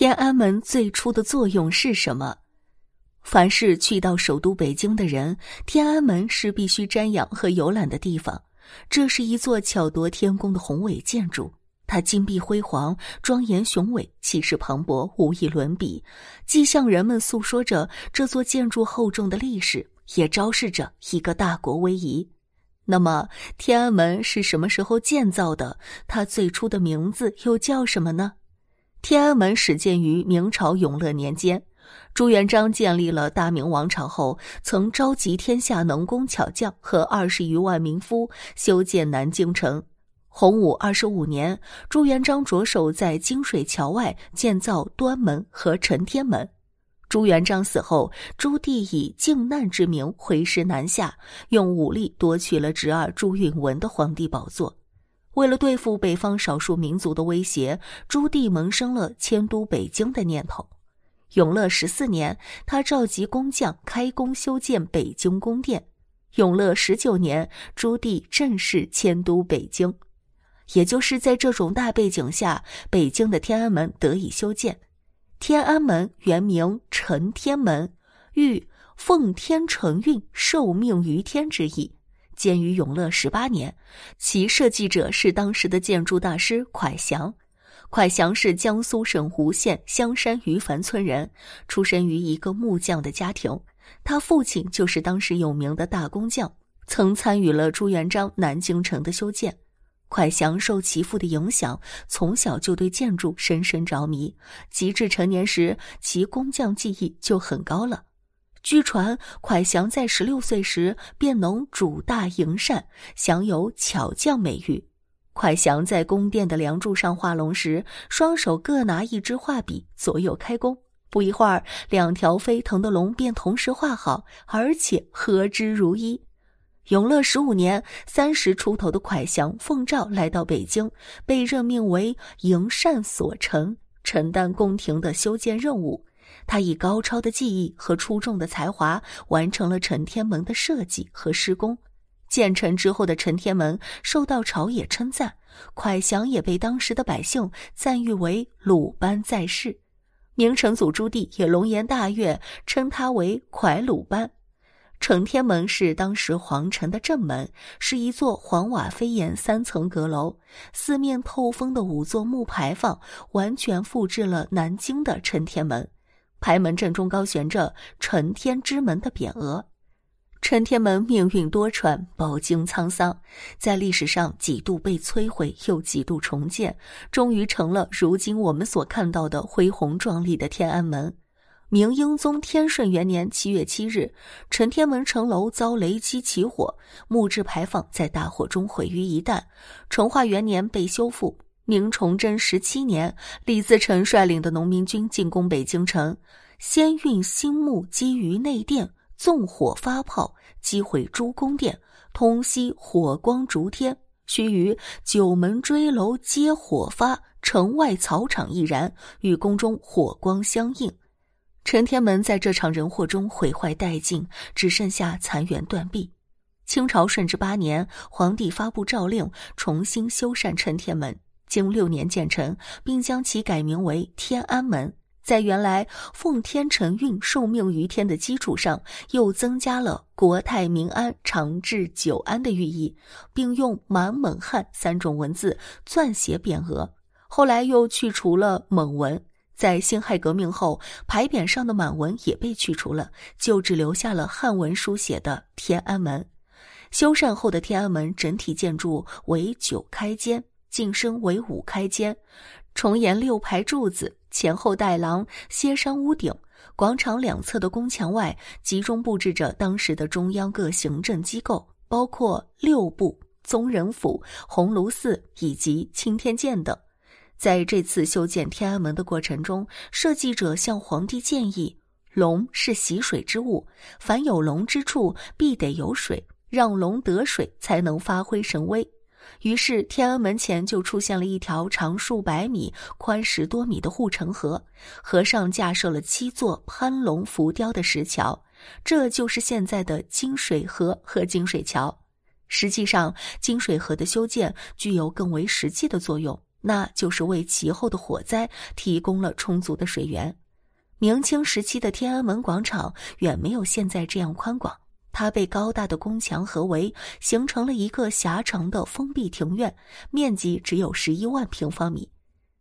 天安门最初的作用是什么？凡是去到首都北京的人，天安门是必须瞻仰和游览的地方。这是一座巧夺天工的宏伟建筑，它金碧辉煌、庄严雄伟、气势磅礴，无以伦比，既向人们诉说着这座建筑厚重的历史，也昭示着一个大国威仪。那么，天安门是什么时候建造的？它最初的名字又叫什么呢？天安门始建于明朝永乐年间，朱元璋建立了大明王朝后，曾召集天下能工巧匠和二十余万民夫修建南京城。洪武二十五年，朱元璋着手在金水桥外建造端门和承天门。朱元璋死后，朱棣以靖难之名挥师南下，用武力夺取了侄儿朱允文的皇帝宝座。为了对付北方少数民族的威胁，朱棣萌生了迁都北京的念头。永乐十四年，他召集工匠开工修建北京宫殿。永乐十九年，朱棣正式迁都北京。也就是在这种大背景下，北京的天安门得以修建。天安门原名承天门，寓奉天承运、受命于天之意。建于永乐十八年，其设计者是当时的建筑大师蒯祥。蒯祥是江苏省吴县香山于樊村人，出身于一个木匠的家庭。他父亲就是当时有名的大工匠，曾参与了朱元璋南京城的修建。蒯祥受其父的影响，从小就对建筑深深着迷。及至成年时，其工匠技艺就很高了。据传，蒯祥在十六岁时便能主大营扇，享有巧匠美誉。蒯祥在宫殿的梁柱上画龙时，双手各拿一支画笔，左右开弓。不一会儿，两条飞腾的龙便同时画好，而且合之如一。永乐十五年，三十出头的蒯祥奉诏来到北京，被任命为营扇所丞，承担宫廷的修建任务。他以高超的技艺和出众的才华，完成了陈天门的设计和施工。建成之后的陈天门受到朝野称赞，蒯祥也被当时的百姓赞誉为鲁班在世。明成祖朱棣也龙颜大悦，称他为蒯鲁班。承天门是当时皇城的正门，是一座黄瓦飞檐三层阁楼，四面透风的五座木牌坊，完全复制了南京的承天门。牌门正中高悬着“承天之门”的匾额。承天门命运多舛，饱经沧桑，在历史上几度被摧毁，又几度重建，终于成了如今我们所看到的恢宏壮丽的天安门。明英宗天顺元年七月七日，承天门城楼遭雷击起火，木质牌坊在大火中毁于一旦。成化元年被修复。明崇祯十七年，李自成率领的农民军进攻北京城，先运新木击于内殿，纵火发炮，击毁诸宫殿，通西火光烛天。须臾，九门锥楼皆火发，城外草场亦然，与宫中火光相应。承天门在这场人祸中毁坏殆尽，只剩下残垣断壁。清朝顺治八年，皇帝发布诏令，重新修缮承天门。经六年建成，并将其改名为天安门。在原来奉天承运、受命于天的基础上，又增加了国泰民安、长治久安的寓意，并用满蒙汉三种文字撰写匾额。后来又去除了蒙文，在辛亥革命后，牌匾上的满文也被去除了，就只留下了汉文书写的天安门。修缮后的天安门整体建筑为九开间。晋升为五开间，重檐六排柱子，前后带廊，歇山屋顶。广场两侧的宫墙外，集中布置着当时的中央各行政机构，包括六部、宗人府、鸿胪寺以及钦天监等。在这次修建天安门的过程中，设计者向皇帝建议：龙是习水之物，凡有龙之处，必得有水，让龙得水，才能发挥神威。于是，天安门前就出现了一条长数百米、宽十多米的护城河，河上架设了七座攀龙浮雕的石桥，这就是现在的金水河和金水桥。实际上，金水河的修建具有更为实际的作用，那就是为其后的火灾提供了充足的水源。明清时期的天安门广场远没有现在这样宽广，它被高大的宫墙合围，形成了一个狭长的封闭庭院，面积只有十一万平方米。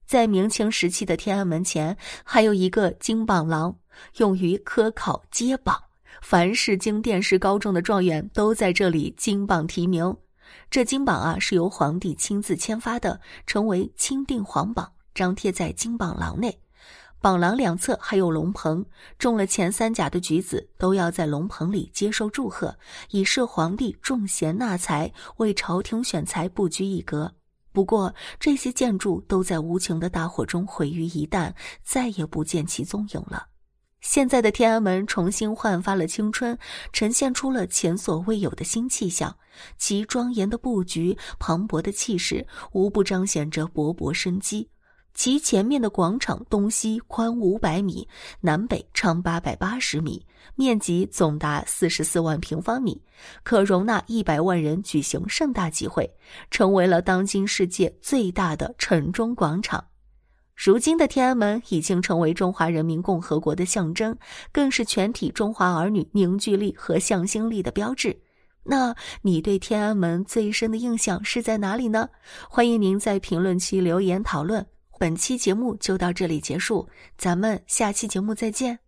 在明清时期的天安门前，还有一个金榜廊，用于科考接榜，凡是经殿试高中的状元都在这里金榜题名。这金榜啊，是由皇帝亲自签发的，成为钦定皇榜，张贴在金榜廊内。榜廊两侧还有龙棚，中了前三甲的举子都要在龙棚里接受祝贺，以示皇帝重贤纳才，为朝廷选才不拘一格。不过，这些建筑都在无情的大火中毁于一旦，再也不见其踪影了。现在的天安门重新焕发了青春，呈现出了前所未有的新气象。其庄严的布局、磅礴的气势，无不彰显着勃勃生机。其前面的广场东西宽五百米，南北长八百八十米，面积总达四十四万平方米，可容纳一百万人举行盛大集会，成为了当今世界最大的城中广场。如今的天安门已经成为中华人民共和国的象征，更是全体中华儿女凝聚力和向心力的标志。那你对天安门最深的印象是在哪里呢？欢迎您在评论区留言讨论。本期节目就到这里结束，咱们下期节目再见。